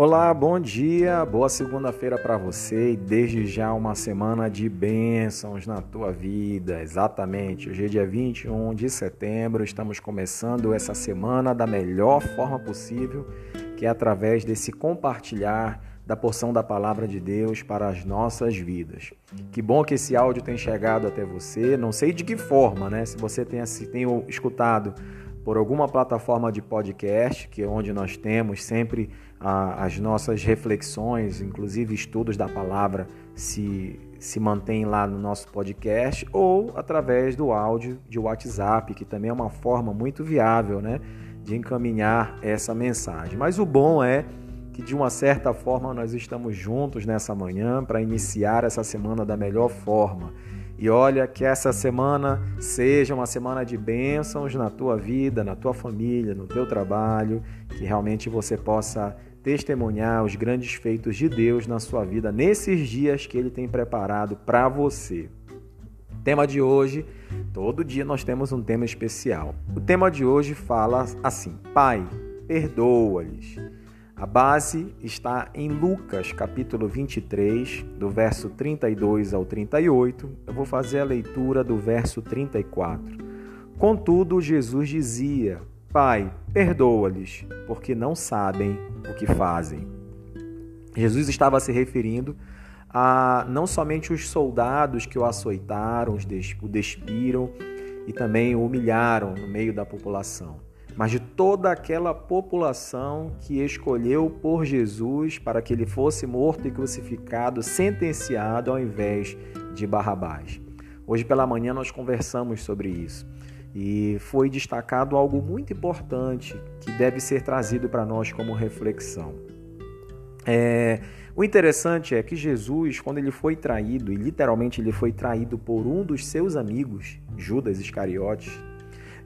Olá, bom dia, boa segunda-feira para você e desde já uma semana de bênçãos na tua vida. Exatamente, hoje é dia 21 de setembro, estamos começando essa semana da melhor forma possível, que é através desse compartilhar da porção da palavra de Deus para as nossas vidas. Que bom que esse áudio tem chegado até você, não sei de que forma, né? Se você tem, tem escutado por alguma plataforma de podcast, que é onde nós temos sempre a, as nossas reflexões, inclusive estudos da palavra, se, se mantém lá no nosso podcast, ou através do áudio de WhatsApp, que também é uma forma muito viável né, de encaminhar essa mensagem. Mas o bom é que, de uma certa forma, nós estamos juntos nessa manhã para iniciar essa semana da melhor forma. E olha que essa semana seja uma semana de bênçãos na tua vida, na tua família, no teu trabalho, que realmente você possa testemunhar os grandes feitos de Deus na sua vida nesses dias que ele tem preparado para você. Tema de hoje, todo dia nós temos um tema especial. O tema de hoje fala assim: Pai, perdoa-lhes. A base está em Lucas, capítulo 23, do verso 32 ao 38. Eu vou fazer a leitura do verso 34. Contudo, Jesus dizia: Pai, perdoa-lhes, porque não sabem o que fazem. Jesus estava se referindo a não somente os soldados que o açoitaram, o despiram e também o humilharam no meio da população, mas de toda aquela população que escolheu por Jesus para que ele fosse morto e crucificado, sentenciado ao invés de Barrabás. Hoje pela manhã nós conversamos sobre isso. E foi destacado algo muito importante que deve ser trazido para nós como reflexão. É, o interessante é que Jesus, quando ele foi traído, e literalmente ele foi traído por um dos seus amigos, Judas Iscariotes,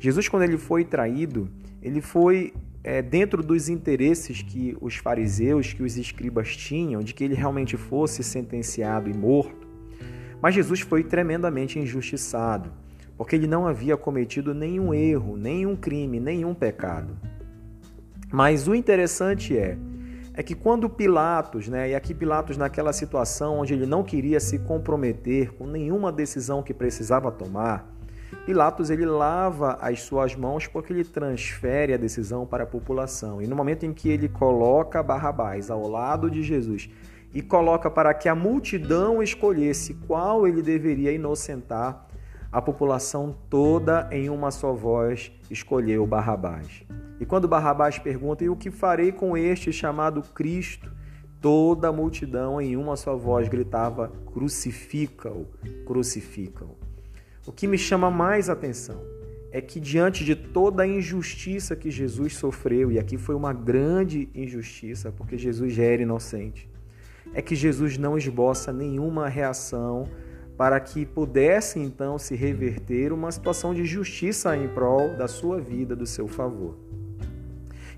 Jesus, quando ele foi traído, ele foi é, dentro dos interesses que os fariseus, que os escribas tinham, de que ele realmente fosse sentenciado e morto. Mas Jesus foi tremendamente injustiçado porque ele não havia cometido nenhum erro, nenhum crime, nenhum pecado. Mas o interessante é, é que quando Pilatos, né, e aqui Pilatos naquela situação onde ele não queria se comprometer com nenhuma decisão que precisava tomar, Pilatos ele lava as suas mãos porque ele transfere a decisão para a população. E no momento em que ele coloca Barrabás ao lado de Jesus e coloca para que a multidão escolhesse qual ele deveria inocentar, a população toda em uma só voz escolheu Barrabás. E quando Barrabás pergunta: E o que farei com este chamado Cristo? Toda a multidão em uma só voz gritava: Crucifica-o, crucifica-o. O que me chama mais atenção é que, diante de toda a injustiça que Jesus sofreu, e aqui foi uma grande injustiça, porque Jesus já era inocente, é que Jesus não esboça nenhuma reação para que pudesse então se reverter uma situação de justiça em prol da sua vida, do seu favor.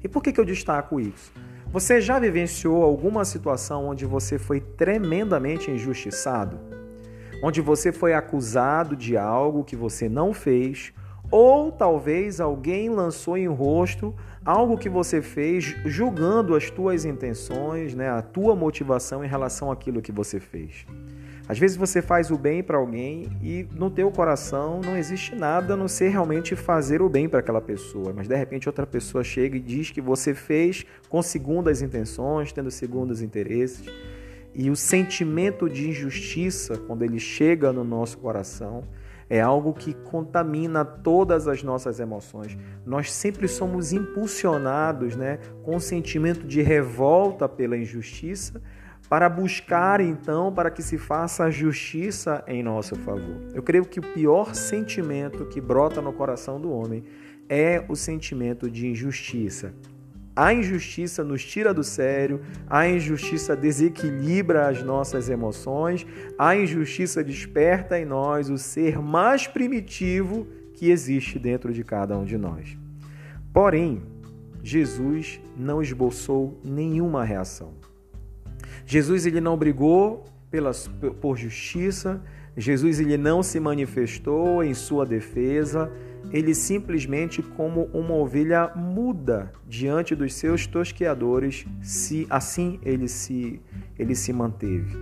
E por que, que eu destaco isso? Você já vivenciou alguma situação onde você foi tremendamente injustiçado? Onde você foi acusado de algo que você não fez, ou talvez alguém lançou em rosto algo que você fez, julgando as tuas intenções, né, a tua motivação em relação àquilo que você fez. Às vezes você faz o bem para alguém e no teu coração não existe nada a não ser realmente fazer o bem para aquela pessoa, mas de repente outra pessoa chega e diz que você fez com segundas intenções, tendo segundos interesses. E o sentimento de injustiça, quando ele chega no nosso coração, é algo que contamina todas as nossas emoções. Nós sempre somos impulsionados né, com o sentimento de revolta pela injustiça, para buscar então para que se faça a justiça em nosso favor. Eu creio que o pior sentimento que brota no coração do homem é o sentimento de injustiça. A injustiça nos tira do sério, a injustiça desequilibra as nossas emoções, a injustiça desperta em nós o ser mais primitivo que existe dentro de cada um de nós. Porém, Jesus não esboçou nenhuma reação. Jesus ele não brigou pelas, por justiça, Jesus ele não se manifestou em sua defesa, ele simplesmente como uma ovelha muda diante dos seus tosqueadores, se assim ele se ele se manteve.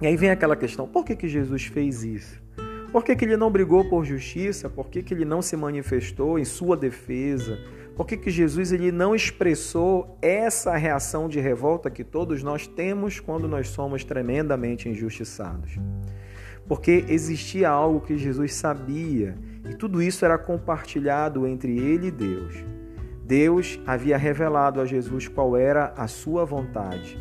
E aí vem aquela questão: por que, que Jesus fez isso? Por que, que ele não brigou por justiça? Por que, que ele não se manifestou em sua defesa? Por que, que Jesus ele não expressou essa reação de revolta que todos nós temos quando nós somos tremendamente injustiçados? Porque existia algo que Jesus sabia e tudo isso era compartilhado entre ele e Deus. Deus havia revelado a Jesus qual era a sua vontade.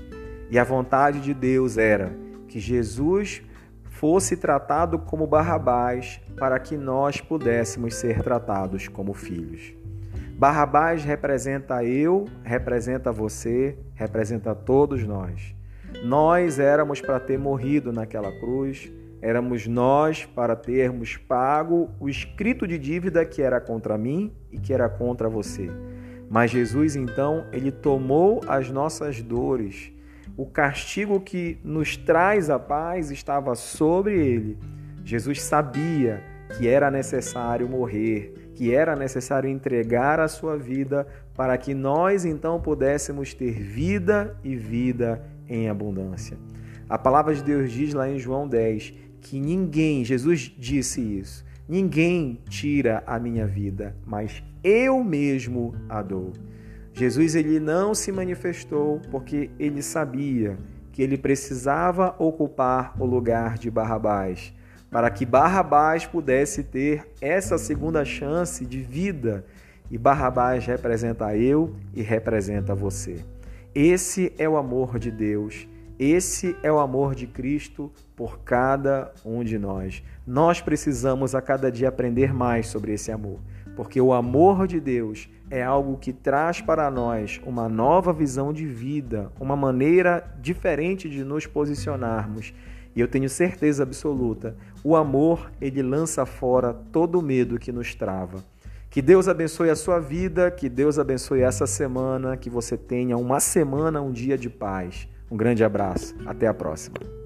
E a vontade de Deus era que Jesus fosse tratado como Barrabás para que nós pudéssemos ser tratados como filhos. Barrabás representa eu, representa você, representa todos nós. Nós éramos para ter morrido naquela cruz, éramos nós para termos pago o escrito de dívida que era contra mim e que era contra você. Mas Jesus então, ele tomou as nossas dores o castigo que nos traz a paz estava sobre ele. Jesus sabia que era necessário morrer, que era necessário entregar a sua vida para que nós então pudéssemos ter vida e vida em abundância. A palavra de Deus diz lá em João 10 que ninguém, Jesus disse isso, ninguém tira a minha vida, mas eu mesmo a dou. Jesus ele não se manifestou porque ele sabia que ele precisava ocupar o lugar de Barrabás, para que Barrabás pudesse ter essa segunda chance de vida. E Barrabás representa eu e representa você. Esse é o amor de Deus. Esse é o amor de Cristo por cada um de nós. Nós precisamos a cada dia aprender mais sobre esse amor, porque o amor de Deus é algo que traz para nós uma nova visão de vida, uma maneira diferente de nos posicionarmos. E eu tenho certeza absoluta, o amor, ele lança fora todo o medo que nos trava. Que Deus abençoe a sua vida, que Deus abençoe essa semana, que você tenha uma semana, um dia de paz. Um grande abraço, até a próxima.